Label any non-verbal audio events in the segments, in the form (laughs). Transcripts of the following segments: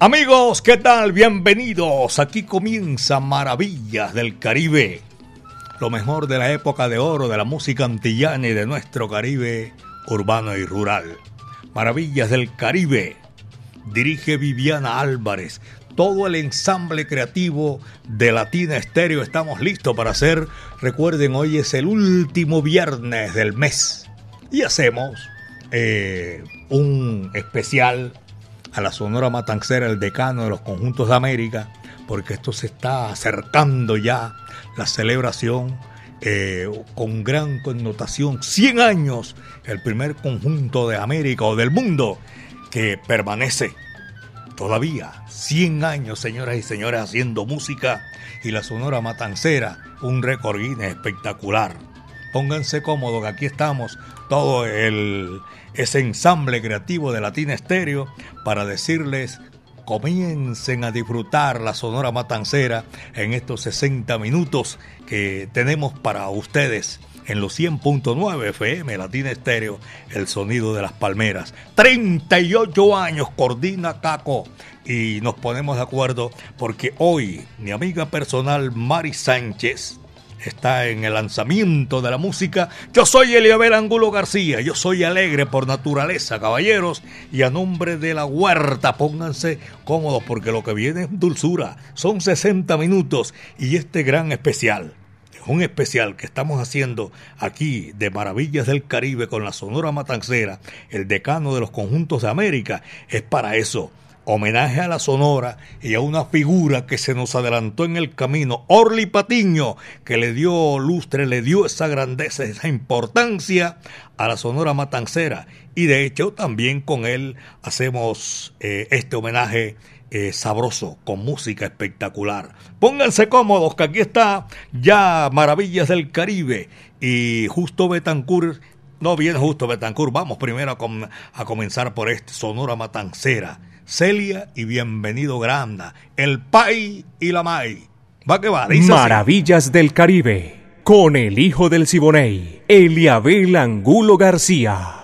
Amigos, ¿qué tal? Bienvenidos. Aquí comienza Maravillas del Caribe. Lo mejor de la época de oro de la música antillana y de nuestro Caribe urbano y rural. Maravillas del Caribe. Dirige Viviana Álvarez. Todo el ensamble creativo de Latina Estéreo estamos listos para hacer. Recuerden, hoy es el último viernes del mes. Y hacemos eh, un especial a la Sonora Matancera, el decano de los conjuntos de América, porque esto se está acercando ya, la celebración eh, con gran connotación, 100 años, el primer conjunto de América o del mundo que permanece todavía 100 años, señoras y señores, haciendo música y la Sonora Matancera, un récord espectacular. Pónganse cómodos, que aquí estamos, todo el, ese ensamble creativo de Latina Estéreo para decirles comiencen a disfrutar la Sonora Matancera en estos 60 minutos que tenemos para ustedes en los 100.9 FM Latina Estéreo, el sonido de las palmeras. 38 años coordina Caco y nos ponemos de acuerdo porque hoy mi amiga personal Mari Sánchez está en el lanzamiento de la música. Yo soy Eliabel Angulo García, yo soy alegre por naturaleza, caballeros, y a nombre de la huerta, pónganse cómodos porque lo que viene es dulzura. Son 60 minutos y este gran especial. es Un especial que estamos haciendo aquí de Maravillas del Caribe con la Sonora Matancera, el decano de los conjuntos de América, es para eso homenaje a la Sonora y a una figura que se nos adelantó en el camino, Orly Patiño, que le dio lustre, le dio esa grandeza, esa importancia a la Sonora Matancera. Y de hecho también con él hacemos eh, este homenaje eh, sabroso, con música espectacular. Pónganse cómodos, que aquí está ya Maravillas del Caribe y justo Betancourt. No viene justo Betancourt, vamos primero a, a comenzar por este Sonora Matancera. Celia y bienvenido Granda, el Pai y la Mai. Va que va, dice Maravillas del Caribe, con el hijo del Siboney, Eliabel Angulo García.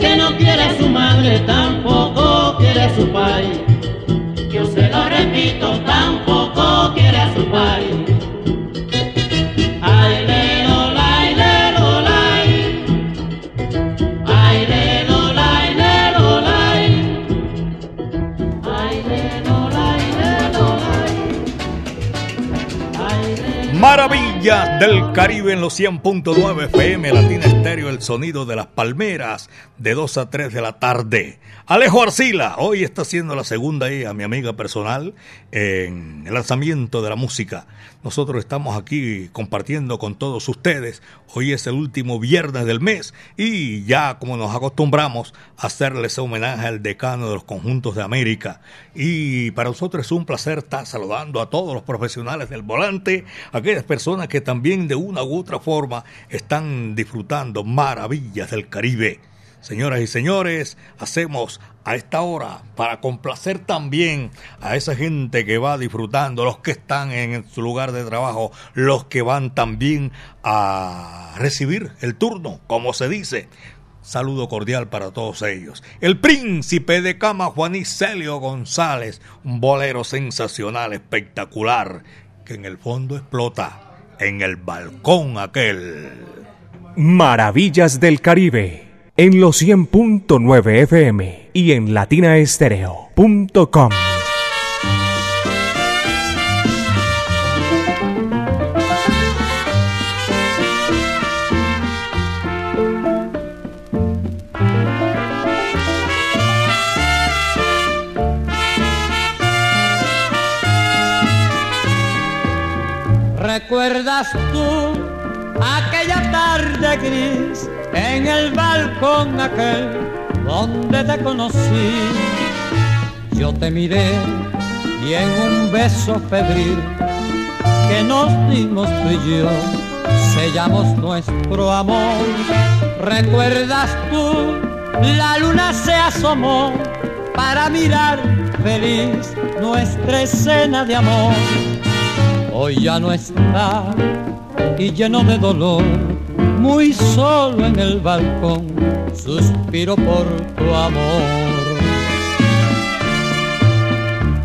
Que no quiere a su madre tampoco quiere a su pai. Yo se lo repito, tampoco quiere a su lelo, Maravillas del Caribe en los 100.9 FM Latina Estéreo, sonido de las palmeras de 2 a 3 de la tarde. Alejo Arcila, hoy está haciendo la segunda a mi amiga personal en el lanzamiento de la música. Nosotros estamos aquí compartiendo con todos ustedes. Hoy es el último viernes del mes y ya como nos acostumbramos a hacerles homenaje al decano de los conjuntos de América. Y para nosotros es un placer estar saludando a todos los profesionales del volante, aquellas personas que también de una u otra forma están disfrutando maravillas del Caribe. Señoras y señores, hacemos a esta hora para complacer también a esa gente que va disfrutando, los que están en su lugar de trabajo, los que van también a recibir el turno, como se dice. Saludo cordial para todos ellos. El príncipe de cama Juanicelio González, un bolero sensacional, espectacular, que en el fondo explota en el balcón aquel. Maravillas del Caribe en los 100.9 FM y en latinaestereo.com. ¿Recuerdas tú aquella tarde gris en el balcón aquel donde te conocí? Yo te miré y en un beso febril que nos dimos tú y yo sellamos nuestro amor. ¿Recuerdas tú? La luna se asomó para mirar feliz nuestra escena de amor. Hoy ya no está y lleno de dolor, muy solo en el balcón, suspiro por tu amor.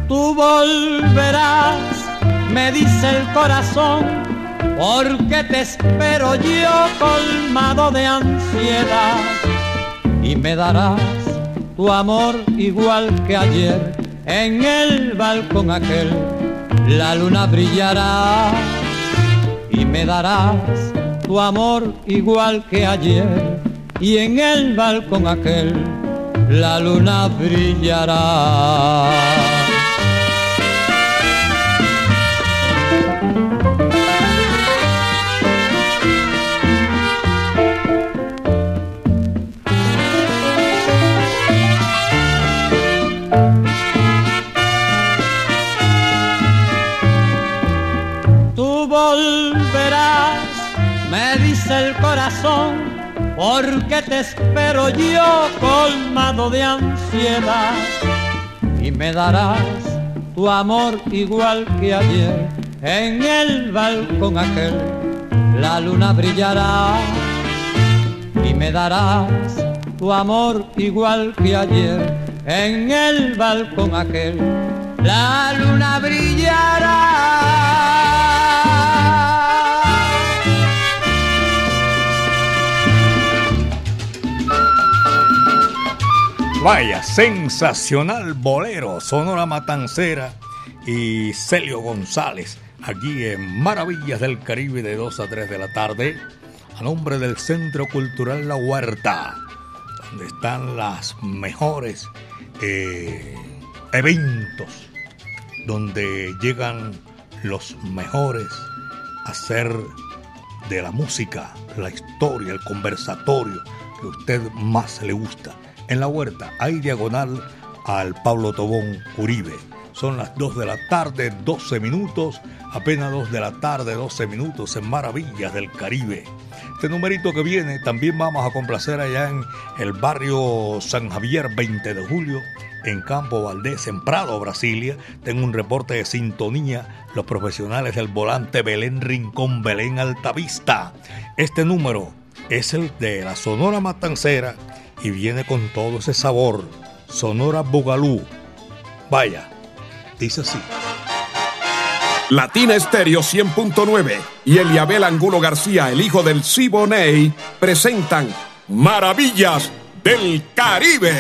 Tú volverás, me dice el corazón, porque te espero yo colmado de ansiedad y me darás tu amor igual que ayer en el balcón aquel la luna brillará y me darás tu amor igual que ayer y en el balcón aquel la luna brillará. Porque te espero yo colmado de ansiedad y me darás tu amor igual que ayer en el balcón aquel. La luna brillará y me darás tu amor igual que ayer en el balcón aquel. La luna brillará. Vaya, sensacional bolero, Sonora Matancera y Celio González, aquí en Maravillas del Caribe de 2 a 3 de la tarde, a nombre del Centro Cultural La Huerta, donde están las mejores eh, eventos, donde llegan los mejores a hacer de la música, la historia, el conversatorio que a usted más le gusta. En la huerta hay diagonal al Pablo Tobón Uribe. Son las 2 de la tarde, 12 minutos, apenas 2 de la tarde, 12 minutos en Maravillas del Caribe. Este numerito que viene también vamos a complacer allá en el barrio San Javier 20 de julio, en Campo Valdés, en Prado, Brasilia. Tengo un reporte de sintonía, los profesionales del volante Belén Rincón, Belén Altavista. Este número es el de la Sonora Matancera y viene con todo ese sabor. Sonora Bugalú. Vaya, dice así. Latina Estéreo 100.9 y Eliabel Angulo García, el hijo del Siboney, presentan Maravillas del Caribe.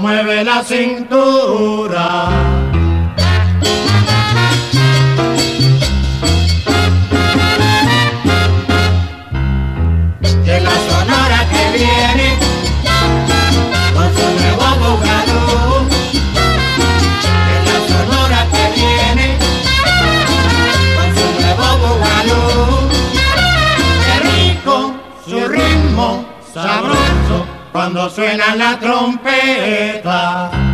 Mueve la cintura. Cuando suena la trompeta.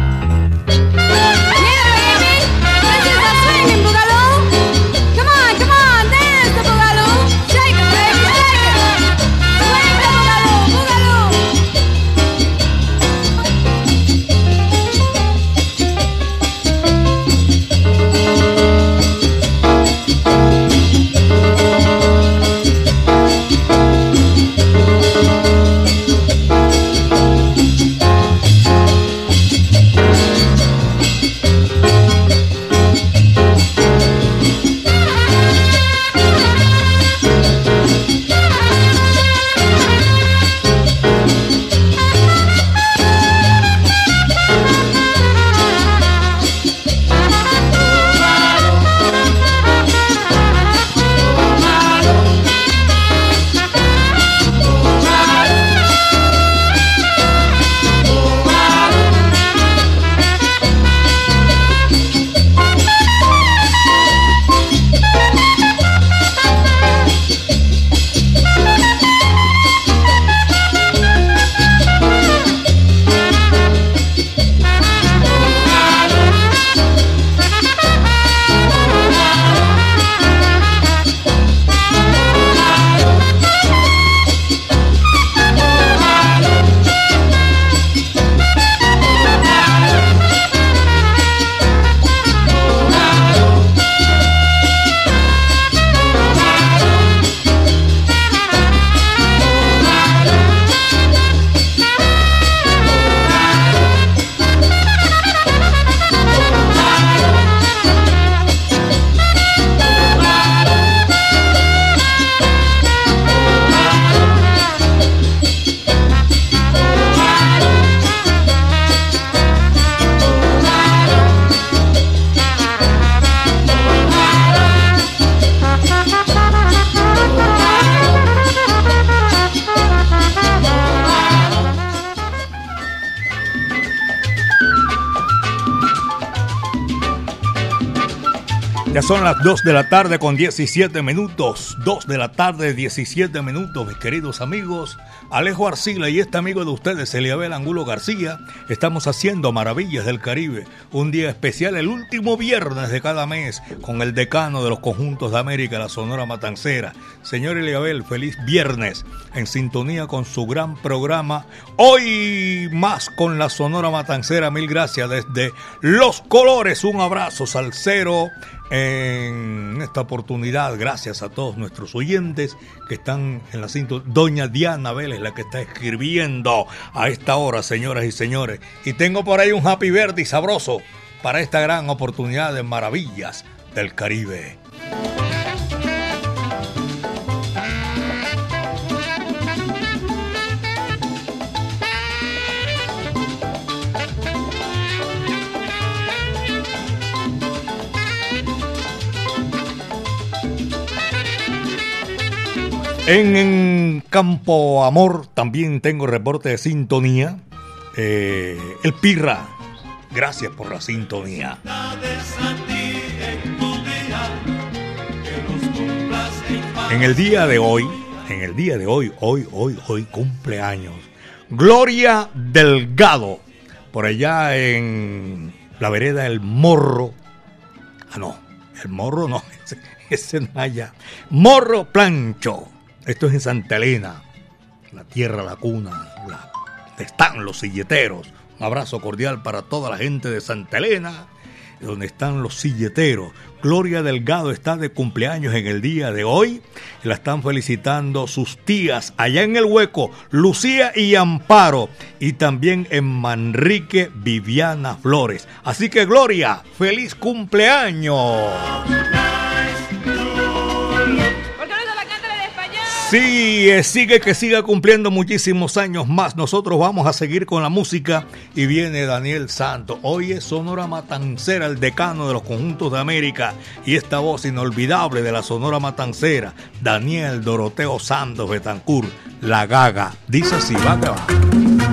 Son las 2 de la tarde con 17 minutos. 2 de la tarde, 17 minutos, mis queridos amigos. Alejo Arcila y este amigo de ustedes, Eliabel Angulo García, estamos haciendo Maravillas del Caribe. Un día especial, el último viernes de cada mes, con el decano de los conjuntos de América, la Sonora Matancera. Señor Eliabel, feliz viernes, en sintonía con su gran programa. Hoy más con la Sonora Matancera. Mil gracias desde Los Colores. Un abrazo, salsero en esta oportunidad, gracias a todos nuestros oyentes que están en la cinta. Doña Diana Vélez, la que está escribiendo a esta hora, señoras y señores. Y tengo por ahí un happy verde y sabroso para esta gran oportunidad de maravillas del Caribe. En, Campo Amor también tengo reporte de sintonía. Eh, el Pirra, gracias por la sintonía. En el día de hoy, en el día de hoy, hoy, hoy, hoy cumpleaños. Gloria Delgado, por allá en la vereda El Morro. Ah, no, el Morro no, (laughs) ese, ese no allá. Morro Plancho. Esto es en Santa Elena, la tierra, la cuna, la, están los silleteros. Un abrazo cordial para toda la gente de Santa Elena, donde están los silleteros. Gloria Delgado está de cumpleaños en el día de hoy. La están felicitando sus tías allá en el hueco, Lucía y Amparo. Y también en Manrique, Viviana Flores. Así que Gloria, feliz cumpleaños. Sí, sigue que siga cumpliendo muchísimos años más. Nosotros vamos a seguir con la música y viene Daniel Santos. Hoy es Sonora Matancera, el decano de los conjuntos de América y esta voz inolvidable de la Sonora Matancera, Daniel Doroteo Santos Betancourt, La Gaga. Dice así, va que va.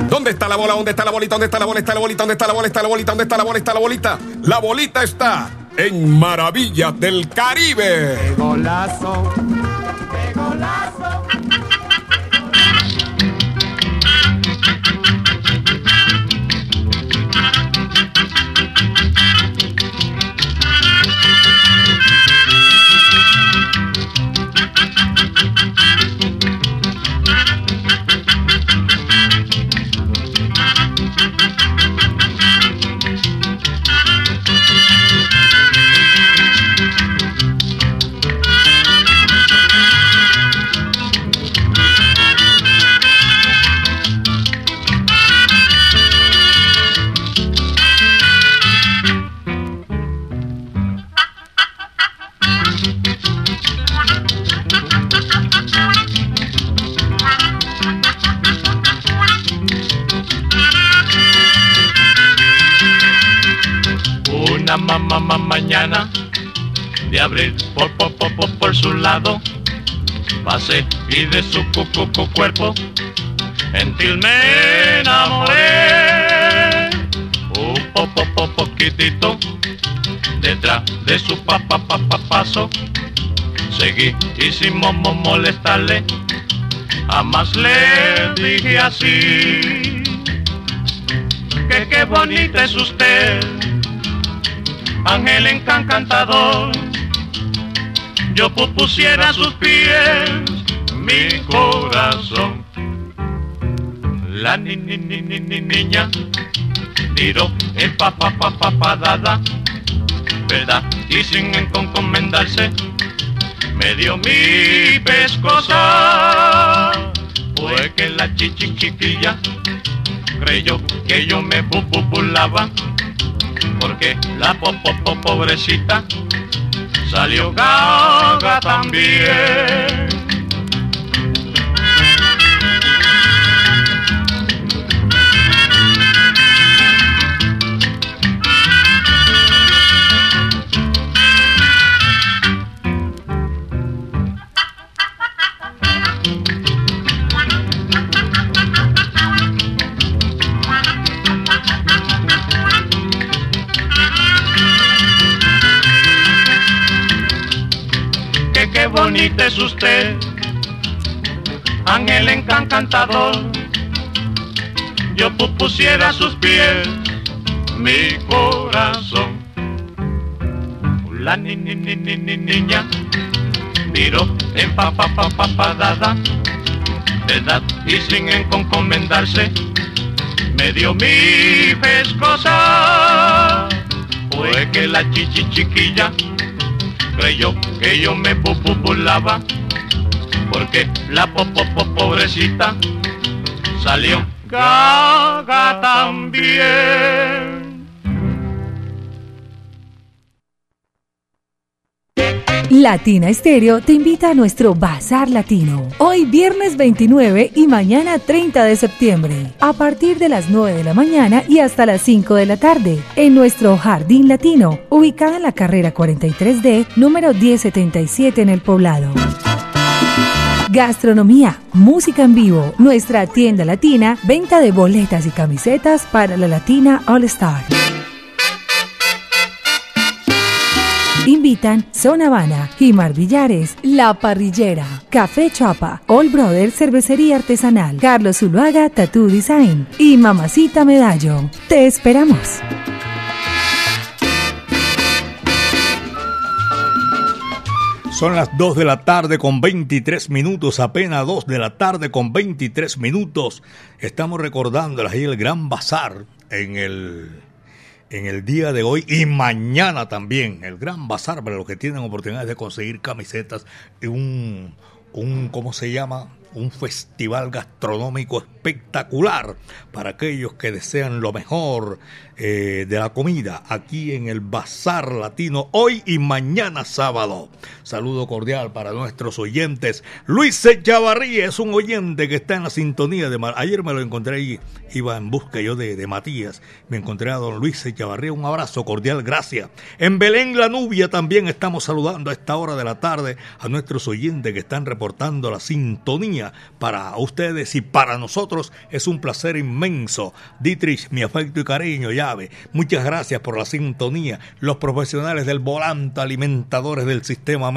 ¿Dónde está la bola? ¿Dónde está la bolita? ¿Dónde está la bola? ¿Está la bolita? ¿Dónde está la bola? ¿Está la bolita? ¿Dónde está la bola? ¿Está la bolita? La bolita está en Maravillas del Caribe. ¡Qué golazo! Una de abril por, por, por, por, su lado. Pasé y de su cu, cu, cu, cuerpo. Gentil me enamoré un po, po, po, poquitito. Detrás de su papá pa, pa, paso. Seguí y sin mo, molestarle. Jamás le dije así. Que qué bonita es usted ángel encantador, yo pusiera sus pies mi corazón. La ni, ni, ni, ni, ni niña tiró el papá pa, pa, pa, dada, ¿verdad? Y sin encomendarse me dio mi pescosa. Fue que la chichi chiquilla creyó que yo me bu, bu, burlaba porque la po, po, po, pobrecita salió gaga también. Bonita es usted, ángel encantador. Yo pusiera a sus pies mi corazón. La ni, ni, ni, ni, ni- niña miró en pa pa pa pa edad y sin encomendarse me dio mi pescosa fue que la chichi chiquilla creyó que yo me bu- bu- burlaba porque la po, po- po- pobrecita salió. Gaga también Latina Estéreo te invita a nuestro Bazar Latino. Hoy viernes 29 y mañana 30 de septiembre. A partir de las 9 de la mañana y hasta las 5 de la tarde. En nuestro Jardín Latino, ubicada en la carrera 43D, número 1077 en el poblado. Gastronomía, música en vivo, nuestra tienda latina, venta de boletas y camisetas para la Latina All Star. Invitan Zona Habana, Jimar Villares, La Parrillera, Café Chapa, All Brother Cervecería Artesanal, Carlos Zuluaga Tattoo Design y Mamacita Medallo. Te esperamos. Son las 2 de la tarde con 23 minutos, apenas 2 de la tarde con 23 minutos. Estamos recordando el gran bazar en el, en el día de hoy y mañana también. El gran bazar para los que tienen oportunidades de conseguir camisetas y un, un ¿cómo se llama? Un festival gastronómico espectacular para aquellos que desean lo mejor eh, de la comida aquí en el Bazar Latino hoy y mañana sábado. Saludo cordial para nuestros oyentes. Luis Echavarría es un oyente que está en la sintonía de Mar Ayer me lo encontré ahí, iba en busca yo de, de Matías. Me encontré a don Luis Echavarría. Un abrazo cordial, gracias. En Belén, la Nubia, también estamos saludando a esta hora de la tarde a nuestros oyentes que están reportando la sintonía para ustedes y para nosotros. Es un placer inmenso. Dietrich, mi afecto y cariño, llave. Muchas gracias por la sintonía. Los profesionales del volante, alimentadores del sistema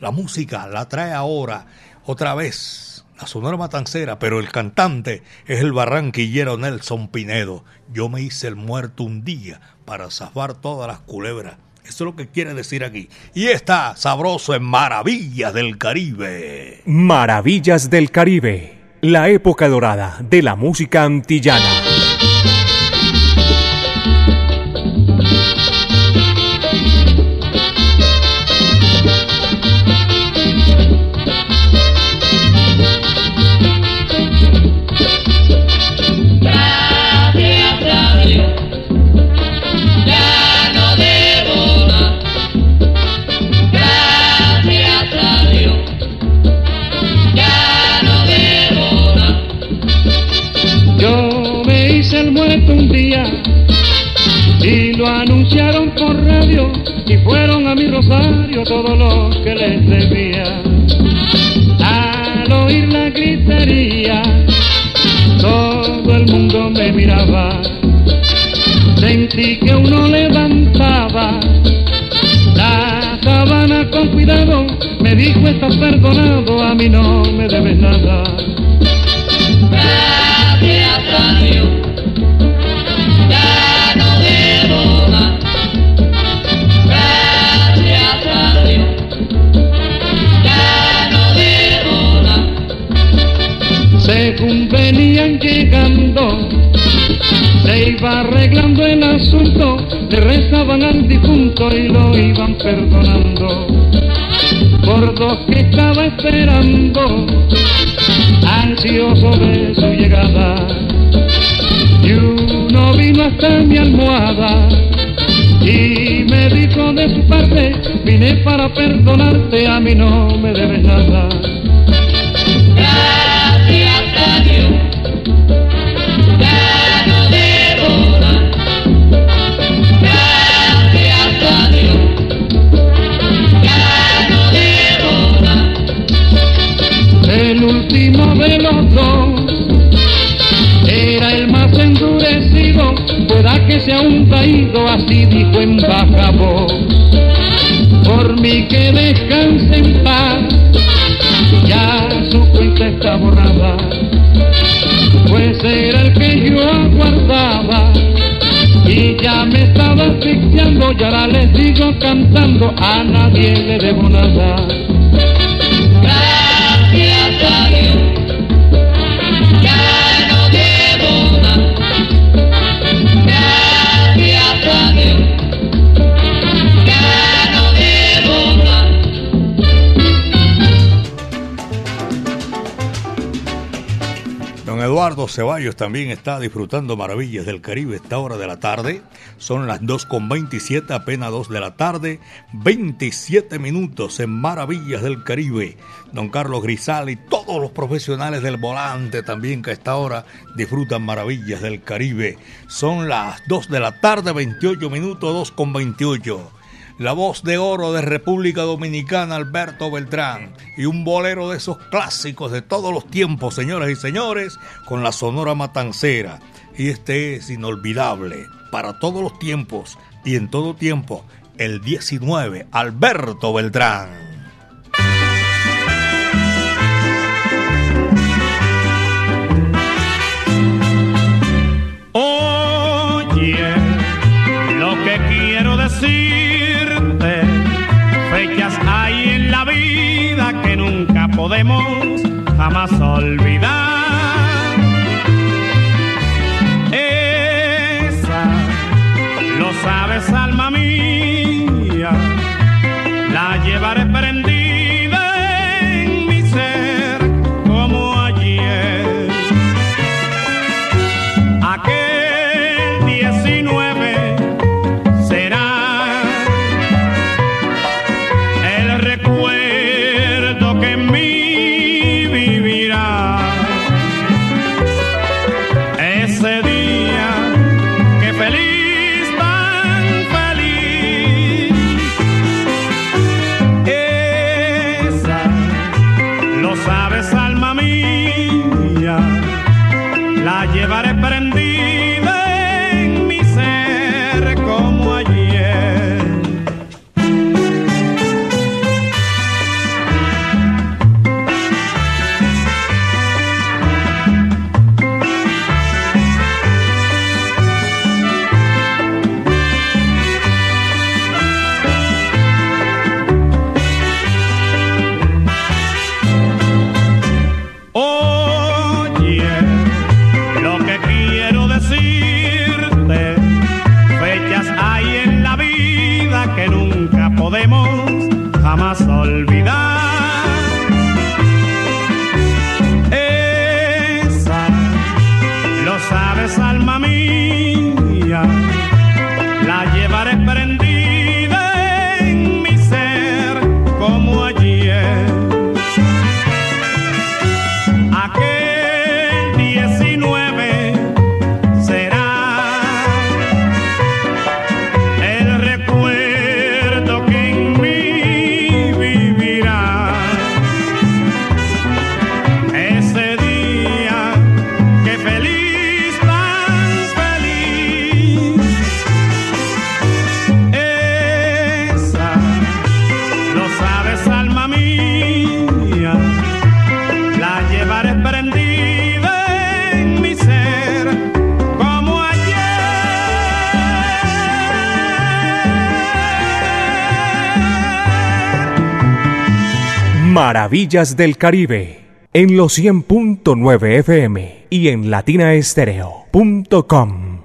La música la trae ahora otra vez. La Sonora Matancera, pero el cantante es el barranquillero Nelson Pinedo. Yo me hice el muerto un día para zafar todas las culebras. Eso es lo que quiere decir aquí. Y está sabroso en Maravillas del Caribe. Maravillas del Caribe, la época dorada de la música antillana. Lo anunciaron por radio y fueron a mi rosario todos los que les debía. Al oír la gritería, todo el mundo me miraba. Sentí que uno levantaba la sábana con cuidado, me dijo estás perdonado, a mí no me debes nada. Gracias a Según venían llegando, se iba arreglando el asunto, le rezaban al difunto y lo iban perdonando. Por dos que estaba esperando, ansioso de su llegada, y uno vino hasta mi almohada y me dijo de su parte, vine para perdonarte, a mí no me debes nada. Sea un traído, así dijo en baja voz. por mí que descanse en paz. Ya su cuenta está borrada, pues era el que yo aguardaba. Y ya me estaba asfixiando, y ahora les digo cantando, a nadie le debo nada. Eduardo Ceballos también está disfrutando maravillas del Caribe esta hora de la tarde. Son las 2.27, apenas 2 de la tarde, 27 minutos en Maravillas del Caribe. Don Carlos Grisal y todos los profesionales del volante también que a esta hora disfrutan Maravillas del Caribe. Son las 2 de la tarde, 28 minutos, 2.28 la voz de oro de República Dominicana, Alberto Beltrán, y un bolero de esos clásicos de todos los tiempos, señoras y señores, con la Sonora Matancera. Y este es inolvidable para todos los tiempos y en todo tiempo, el 19, Alberto Beltrán. Podemos jamás olvidar. Esa, lo sabes, alma mía, la llevaré prendida Maravillas del Caribe en los 100.9 FM y en latinaestereo.com.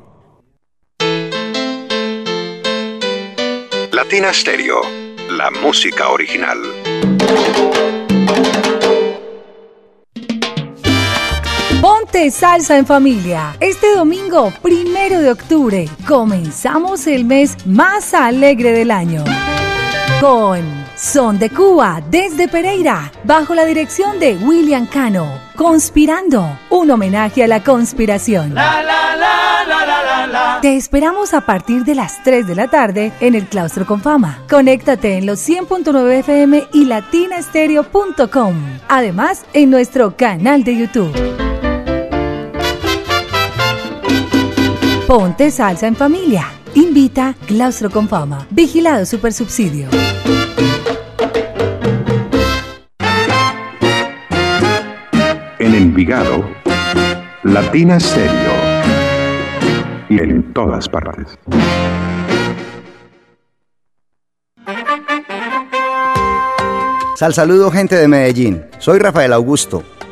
Latina Stereo, la música original. Ponte salsa en familia. Este domingo, primero de octubre, comenzamos el mes más alegre del año. Con Son de Cuba desde Pereira, bajo la dirección de William Cano. Conspirando, un homenaje a la conspiración. Te esperamos a partir de las 3 de la tarde en el Claustro con Fama. Conéctate en los 100.9 FM y latinastereo.com. Además, en nuestro canal de YouTube. Ponte salsa en familia Invita Claustro con Fama. Vigilado Supersubsidio. En Envigado, Latina Stereo. Y en todas partes. Sal saludo gente de Medellín. Soy Rafael Augusto,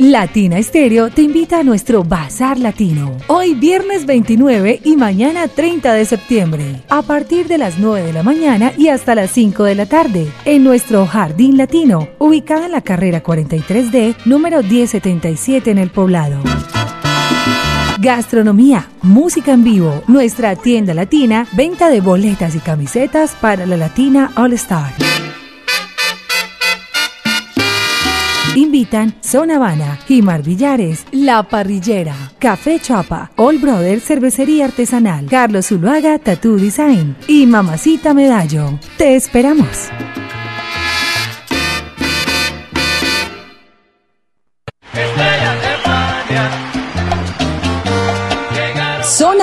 Latina Estéreo te invita a nuestro Bazar Latino. Hoy viernes 29 y mañana 30 de septiembre. A partir de las 9 de la mañana y hasta las 5 de la tarde. En nuestro Jardín Latino, ubicada en la carrera 43D, número 1077 en el poblado. Gastronomía, música en vivo, nuestra tienda latina, venta de boletas y camisetas para la Latina All Star. Invitan Zona Habana, Jimar Villares, La Parrillera, Café Chapa, All Brother Cervecería Artesanal, Carlos Zuluaga Tattoo Design y Mamacita Medallo. Te esperamos.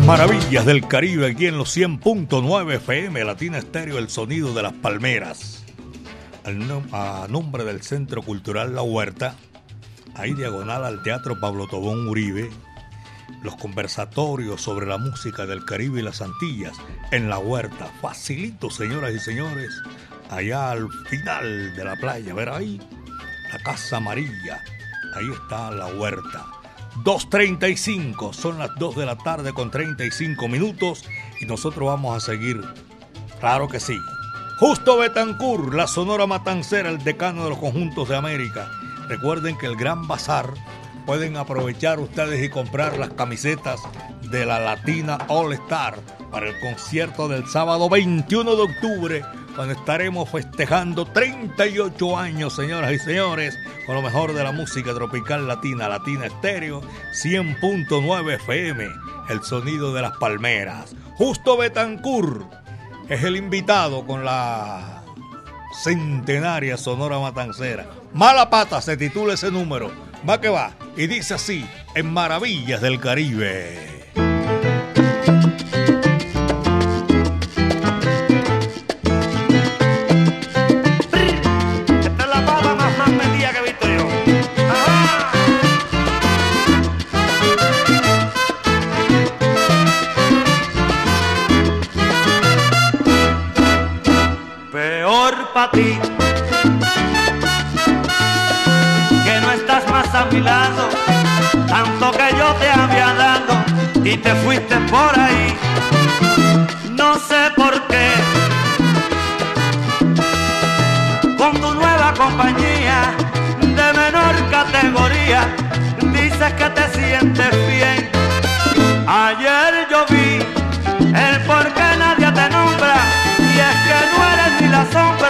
Maravillas del Caribe aquí en los 100.9 FM, Latina Estéreo, el sonido de las palmeras. A nombre del Centro Cultural La Huerta, ahí diagonal al Teatro Pablo Tobón Uribe, los conversatorios sobre la música del Caribe y las Antillas en La Huerta. Facilito, señoras y señores, allá al final de la playa, ver ahí, la Casa Amarilla, ahí está La Huerta. 2.35, son las 2 de la tarde con 35 minutos y nosotros vamos a seguir. Claro que sí. Justo Betancourt, la Sonora Matancera, el decano de los conjuntos de América. Recuerden que el Gran Bazar pueden aprovechar ustedes y comprar las camisetas de la Latina All Star para el concierto del sábado 21 de octubre, cuando estaremos festejando 38 años, señoras y señores, con lo mejor de la música tropical latina, Latina Estéreo, 100.9 FM, el sonido de las palmeras. Justo Betancourt es el invitado con la centenaria Sonora Matancera. Mala pata se titula ese número. Va que va. Y dice así, en Maravillas del Caribe. Ti que no estás más a mi lado, tanto que yo te había dado y te fuiste por ahí. No sé por qué con tu nueva compañía de menor categoría. Dices que te sientes bien. Ayer yo vi el por qué nadie te nombra y es que no eres ni la sombra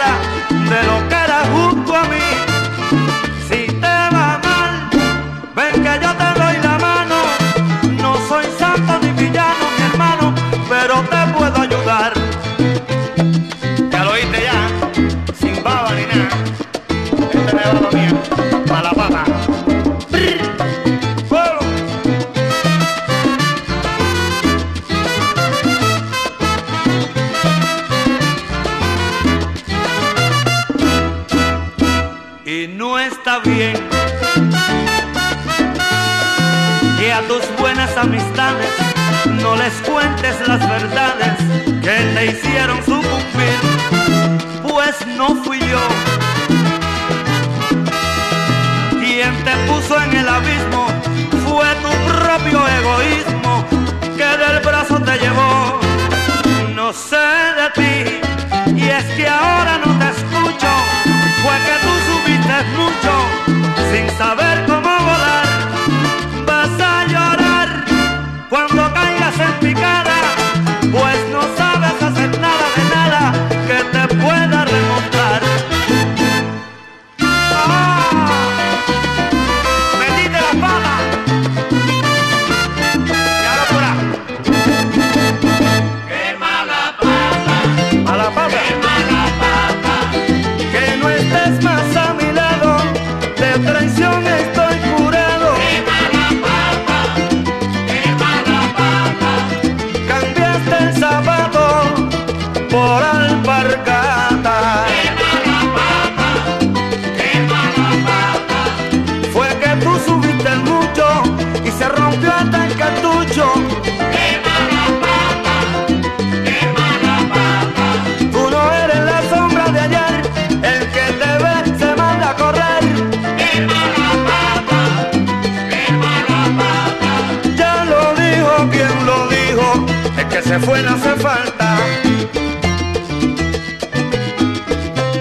se fue no hace falta.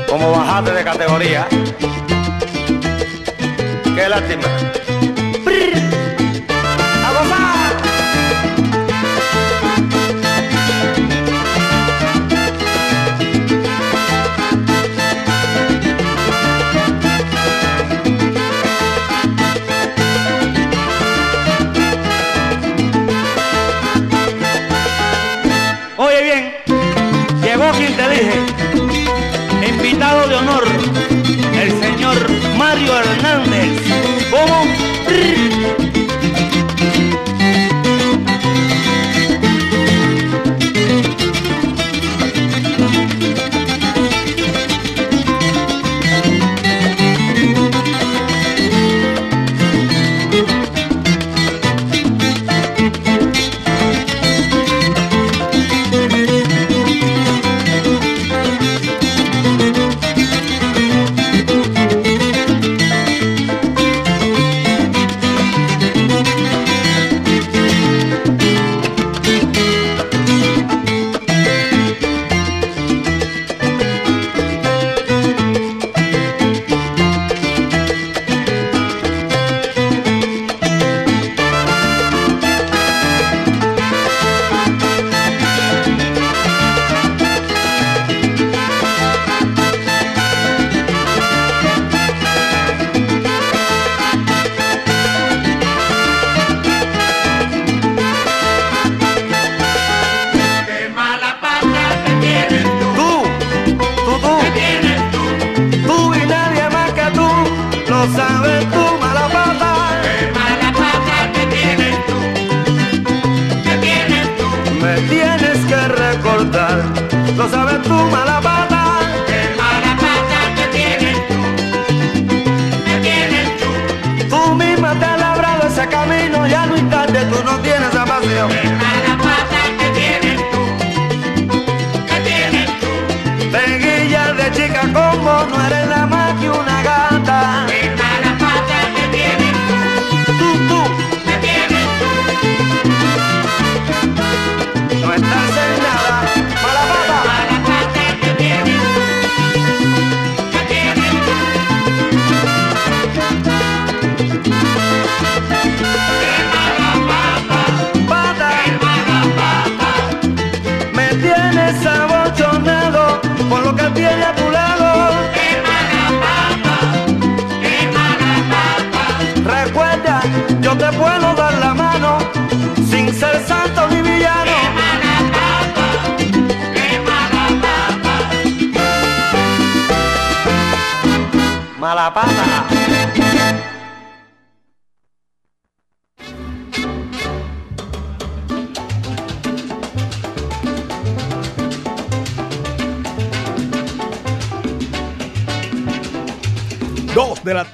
Como bajaste de categoría, qué lástima.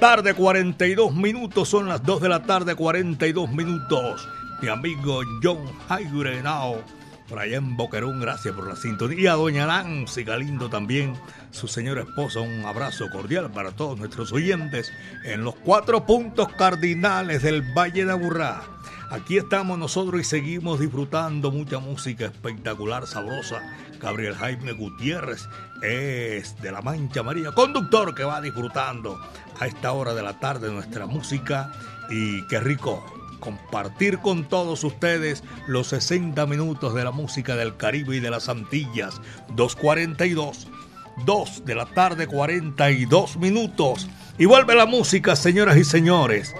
Tarde, 42 minutos. Son las 2 de la tarde, 42 minutos. Mi amigo John Jaire Henao, por allá en Boquerón, gracias por la sintonía. Doña Nancy Galindo también, su señora esposa, un abrazo cordial para todos nuestros oyentes en los cuatro puntos cardinales del Valle de Aburrá. Aquí estamos nosotros y seguimos disfrutando mucha música espectacular, sabrosa. Gabriel Jaime Gutiérrez es de La Mancha María, conductor que va disfrutando a esta hora de la tarde nuestra música y qué rico compartir con todos ustedes los 60 minutos de la música del Caribe y de las Antillas. 242, 2 de la tarde, 42 minutos. Y vuelve la música, señoras y señores.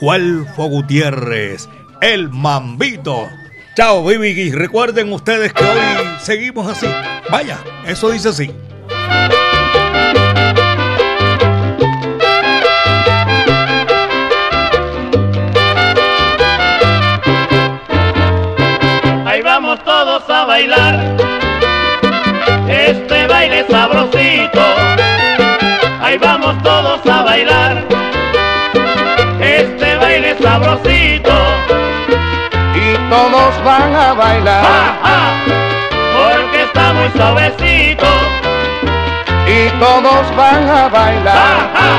Juelfo Gutiérrez, el Mambito. Chao, baby. Recuerden ustedes que hoy seguimos así. Vaya, eso dice así. Ahí vamos todos a bailar este baile sabrosito. Ahí vamos todos a bailar este baile sabrosito. Todos van a bailar. ¡Ja, ja! Porque está muy suavecito. Y todos van a bailar. ¡Ja!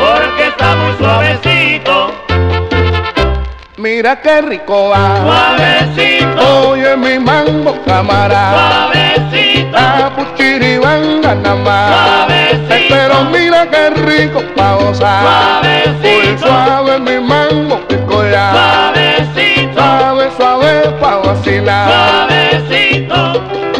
Porque está muy suavecito. Mira qué rico va. Suavecito. Oye mi mambo camarada. Suavecito. La puchiribanga nada más. Suavecito. Pero mira qué rico pa' gozar. Suavecito. Muy suave mi mambo que pa' vacilar. Suavecito.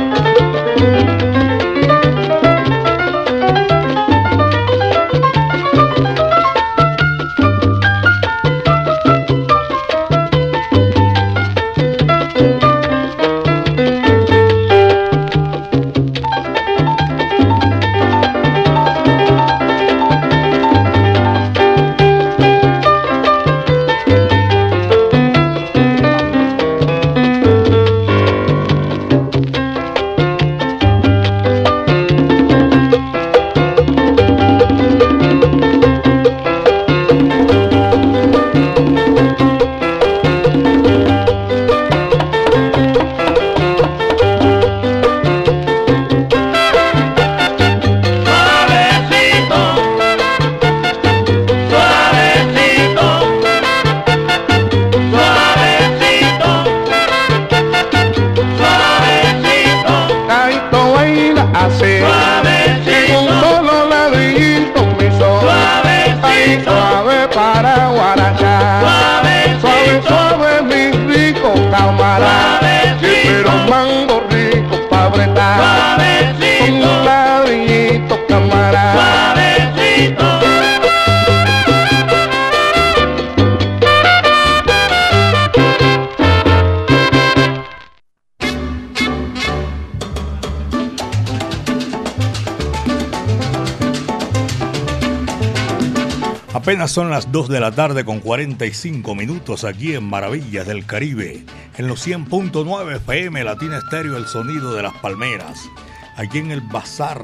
2 de la tarde con 45 minutos aquí en Maravillas del Caribe, en los 100.9 FM Latina Estéreo, el sonido de las palmeras. Aquí en el bazar,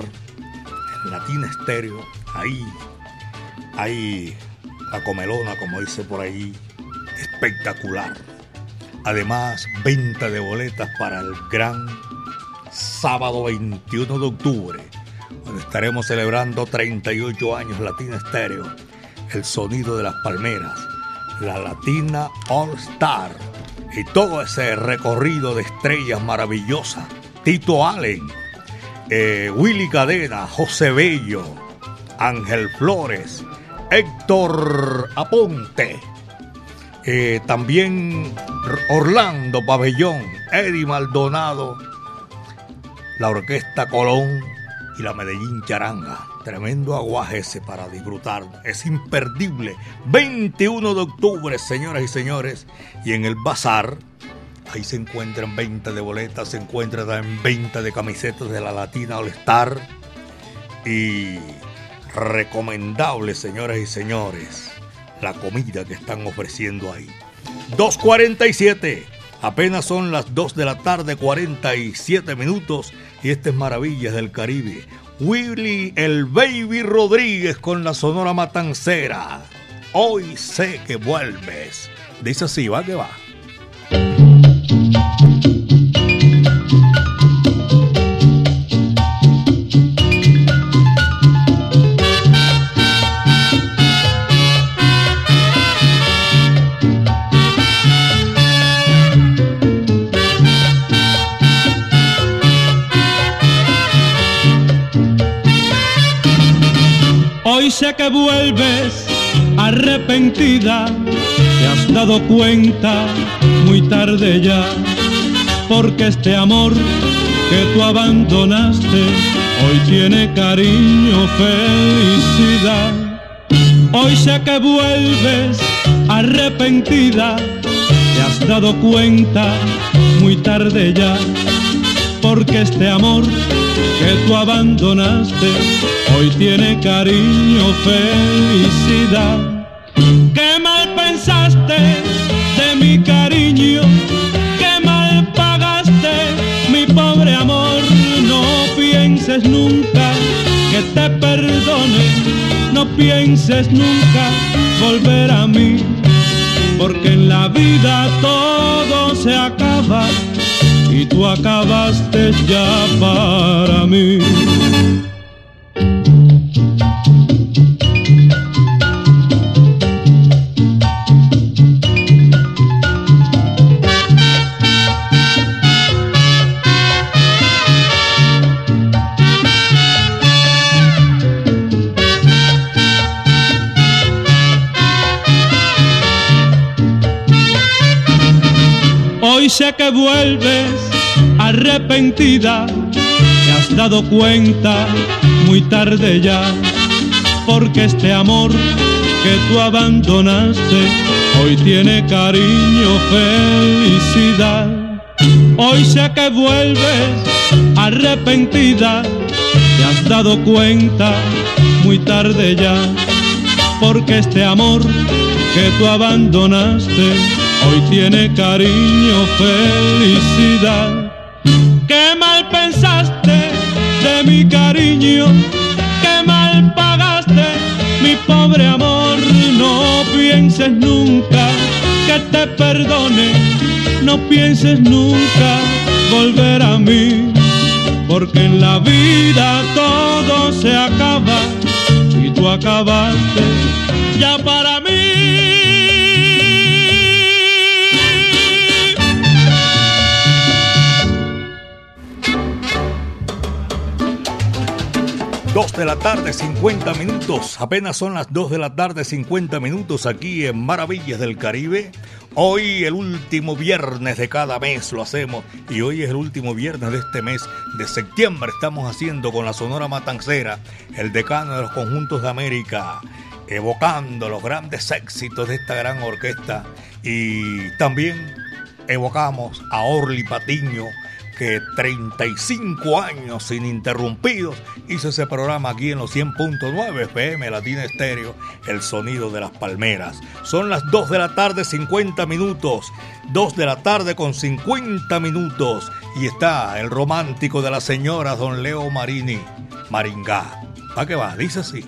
en Latina Estéreo, ahí, ahí, la comelona, como dice por ahí, espectacular. Además, venta de boletas para el gran sábado 21 de octubre, donde estaremos celebrando 38 años Latina Estéreo, el sonido de las palmeras, la Latina All Star y todo ese recorrido de estrellas maravillosas. Tito Allen, eh, Willy Cadena, José Bello, Ángel Flores, Héctor Aponte, eh, también Orlando Pabellón, Eddie Maldonado, la Orquesta Colón y la Medellín Charanga. Tremendo aguaje ese para disfrutar. Es imperdible. 21 de octubre, señoras y señores. Y en el bazar, ahí se encuentran venta de boletas, se encuentra también de camisetas de la Latina All Star. Y recomendable, señoras y señores, la comida que están ofreciendo ahí. 247. Apenas son las 2 de la tarde, 47 minutos. Y este es Maravillas del Caribe. Willy el Baby Rodríguez con la Sonora Matancera. Hoy sé que vuelves. Dice así, va que va. Que vuelves arrepentida, te has dado cuenta muy tarde ya, porque este amor que tú abandonaste hoy tiene cariño, felicidad. Hoy sé que vuelves arrepentida, te has dado cuenta muy tarde ya, porque este amor que tú abandonaste hoy tiene cariño, felicidad. Qué mal pensaste de mi cariño, qué mal pagaste mi pobre amor. No pienses nunca que te perdone, no pienses nunca volver a mí, porque en la vida todo se acaba y tú acabaste ya para mí. Que vuelves arrepentida, te has dado cuenta muy tarde ya, porque este amor que tú abandonaste hoy tiene cariño, felicidad. Hoy sé que vuelves arrepentida, te has dado cuenta muy tarde ya, porque este amor que tú abandonaste hoy tiene cariño, felicidad. Qué mal pensaste de mi cariño, qué mal pagaste mi pobre amor. No pienses nunca que te perdone, no pienses nunca volver a mí, porque en la vida todo se acaba y tú acabaste ya para mí. Dos de la tarde, 50 minutos. Apenas son las 2 de la tarde, 50 minutos aquí en Maravillas del Caribe. Hoy el último viernes de cada mes lo hacemos y hoy es el último viernes de este mes de septiembre. Estamos haciendo con la Sonora Matancera, el decano de los conjuntos de América, evocando los grandes éxitos de esta gran orquesta y también evocamos a Orly Patiño que 35 años ininterrumpidos hizo ese programa aquí en los 100.9 FM Latina Estéreo, el sonido de las palmeras. Son las 2 de la tarde 50 minutos, 2 de la tarde con 50 minutos y está el romántico de la señora Don Leo Marini, Maringá. ¿A qué va? Dice así.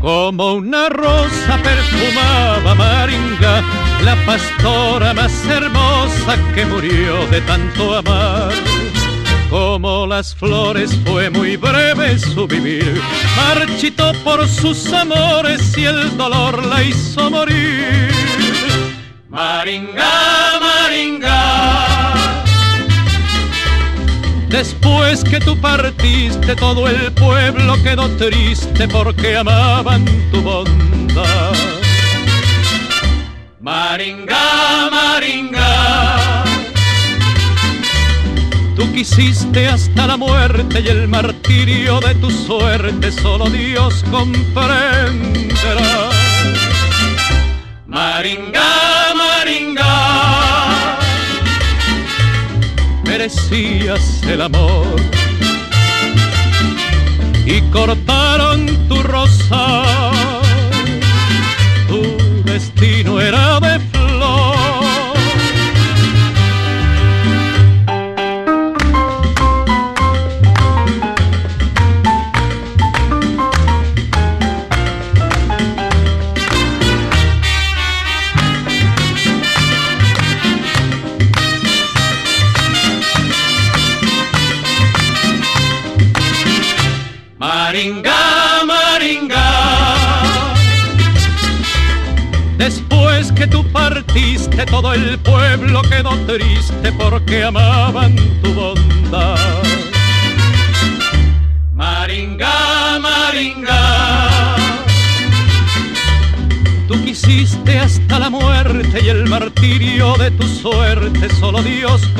Como una rosa perfumaba Maringa, la pastora más hermosa que murió de tanto amar. Como las flores fue muy breve su vivir, marchitó por sus amores y el dolor la hizo morir. Maringa, Maringa. Después que tú partiste, todo el pueblo quedó triste porque amaban tu bondad. Maringa, Maringa. Tú quisiste hasta la muerte y el martirio de tu suerte solo Dios comprenderá. Maringa, merecías el amor. Y cortaron tu rosa,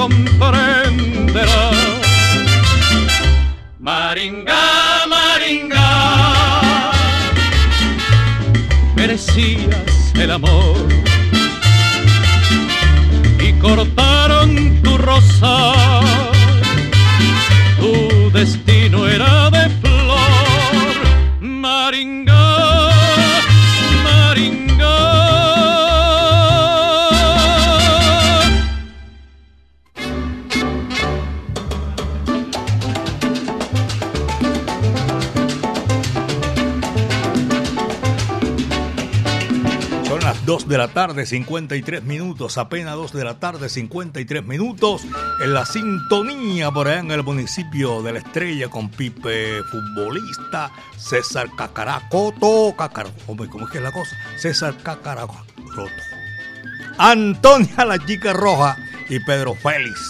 Dios 53 minutos, apenas 2 de la tarde, 53 minutos, en la sintonía por allá en el municipio de La Estrella con Pipe Futbolista, César Cacaracoto, Cacar... hombre, ¿cómo es que es la cosa? César Cacaracoto, Antonia la Chica Roja y Pedro Félix,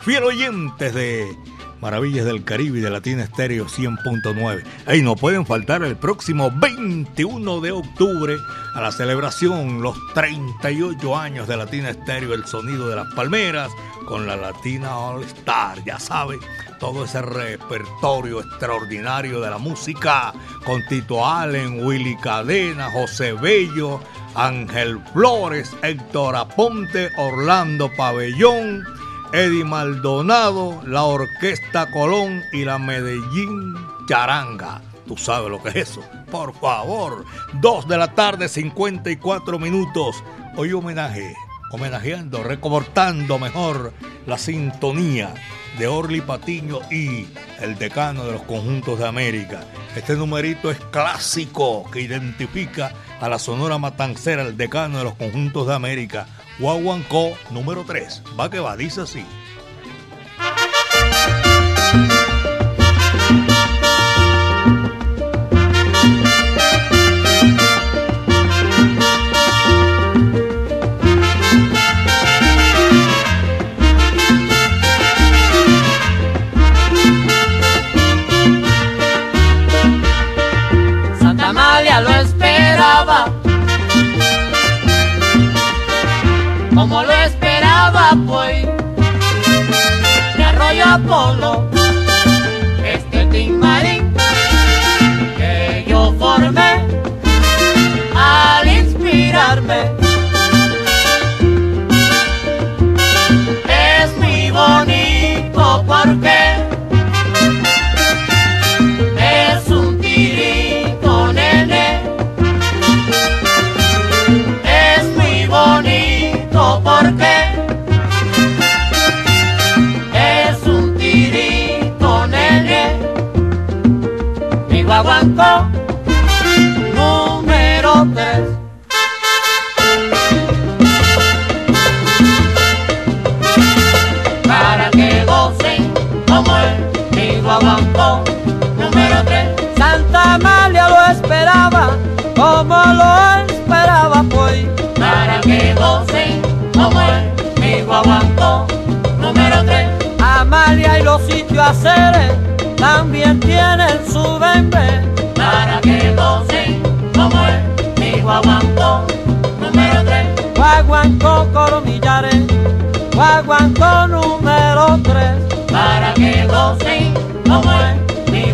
fiel oyentes de Maravillas del Caribe y de Latina Estéreo 100.9. Ahí no pueden faltar el próximo 21 de octubre a la celebración, los 38 años de Latina Estéreo, el sonido de las palmeras, con la Latina All Star, ya saben, todo ese repertorio extraordinario de la música, con Tito Allen, Willy Cadena, José Bello, Ángel Flores, Héctor Aponte, Orlando Pabellón, Eddie Maldonado, la Orquesta Colón y la Medellín Charanga. Tú sabes lo que es eso. Por favor, 2 de la tarde, 54 minutos. Hoy homenaje, homenajeando, recortando mejor la sintonía de Orly Patiño y el decano de los conjuntos de América. Este numerito es clásico que identifica a la Sonora Matancera, el decano de los conjuntos de América. Guaguancó número 3. Va que va, dice así. Pues, de Arroyo Apolo,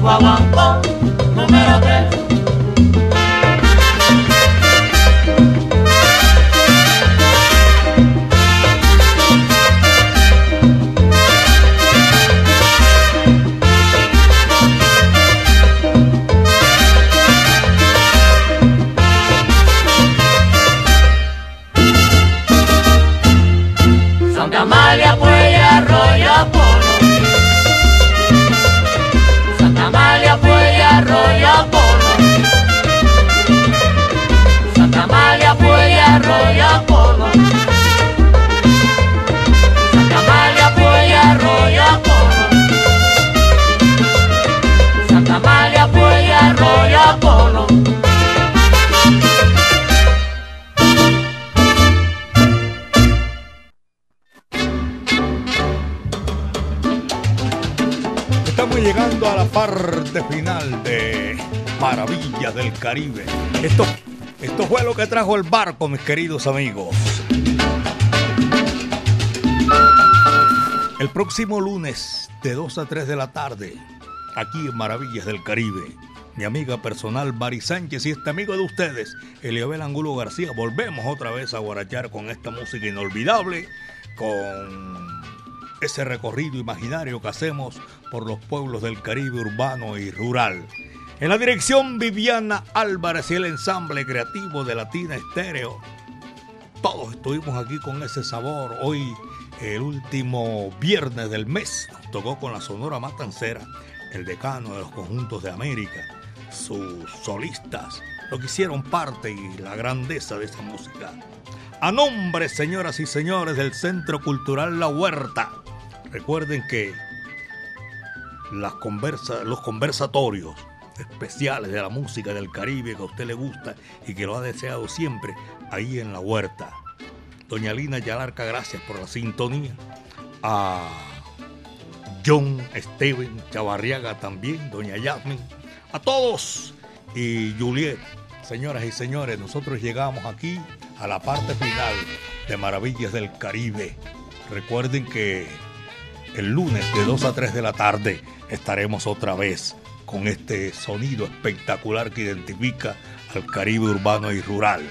el Del Caribe. Esto, esto fue lo que trajo el barco, mis queridos amigos. El próximo lunes, de 2 a 3 de la tarde, aquí en Maravillas del Caribe, mi amiga personal Mari Sánchez y este amigo de ustedes, Eliabel Angulo García, volvemos otra vez a guarachar con esta música inolvidable, con ese recorrido imaginario que hacemos por los pueblos del Caribe urbano y rural. En la dirección Viviana Álvarez y el ensamble creativo de Latina Estéreo. Todos estuvimos aquí con ese sabor. Hoy, el último viernes del mes, tocó con la Sonora Matancera, el decano de los conjuntos de América, sus solistas, lo que hicieron parte y la grandeza de esa música. A nombre, señoras y señores, del Centro Cultural La Huerta, recuerden que las conversa, los conversatorios especiales de la música del Caribe que a usted le gusta y que lo ha deseado siempre, ahí en la huerta. Doña Lina Yalarca, gracias por la sintonía. A John Steven Chavarriaga también, Doña Yasmin. A todos. Y Juliet, señoras y señores, nosotros llegamos aquí a la parte final de Maravillas del Caribe. Recuerden que el lunes de 2 a 3 de la tarde estaremos otra vez con este sonido espectacular que identifica al Caribe urbano y rural.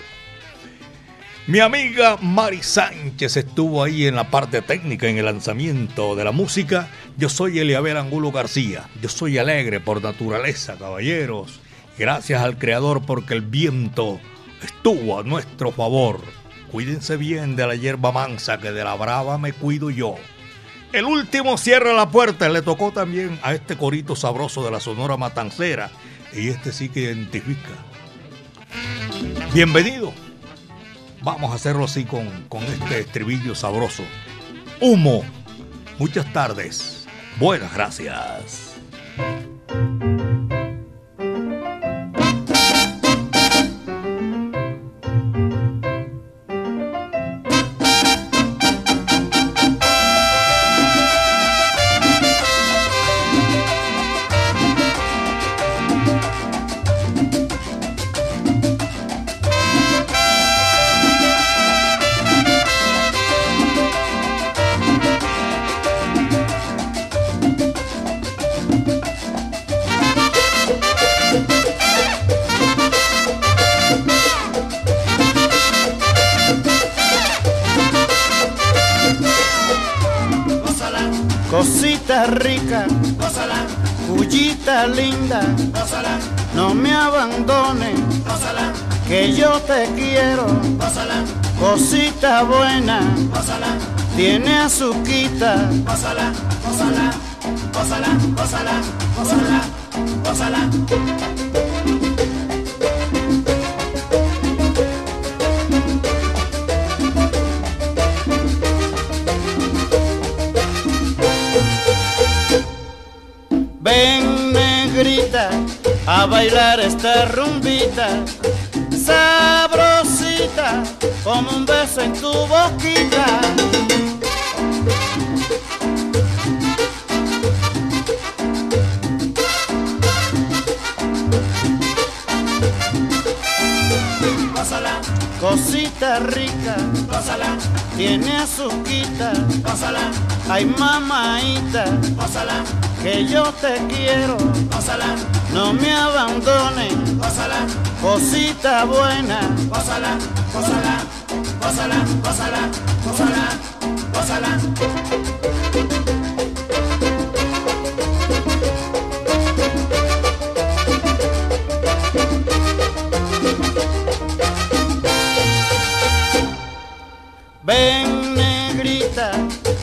Mi amiga Mari Sánchez estuvo ahí en la parte técnica, en el lanzamiento de la música. Yo soy Eliabel Angulo García. Yo soy alegre por naturaleza, caballeros. Gracias al Creador porque el viento estuvo a nuestro favor. Cuídense bien de la hierba mansa que de la brava me cuido yo. El último cierra la puerta. Le tocó también a este corito sabroso de la Sonora Matancera. Y este sí que identifica. Bienvenido. Vamos a hacerlo así con, con este estribillo sabroso. Humo. Muchas tardes. Buenas gracias. Azuquita, Ven negrita a bailar esta rumbita, sabrosita como un beso en tu boquita. Tiene azuquita, ay mamaita, que yo te quiero, no me abandones, cosita buena, Ven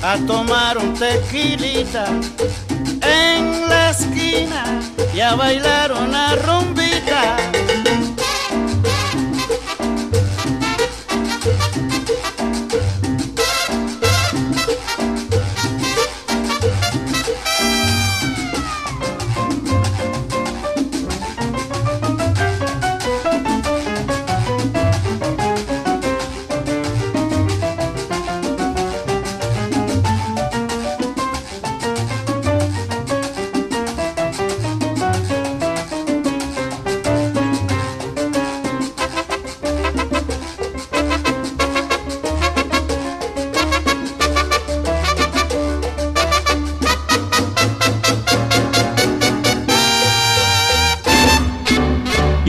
a tomar un tequilita en la esquina y a bailar una rumbita.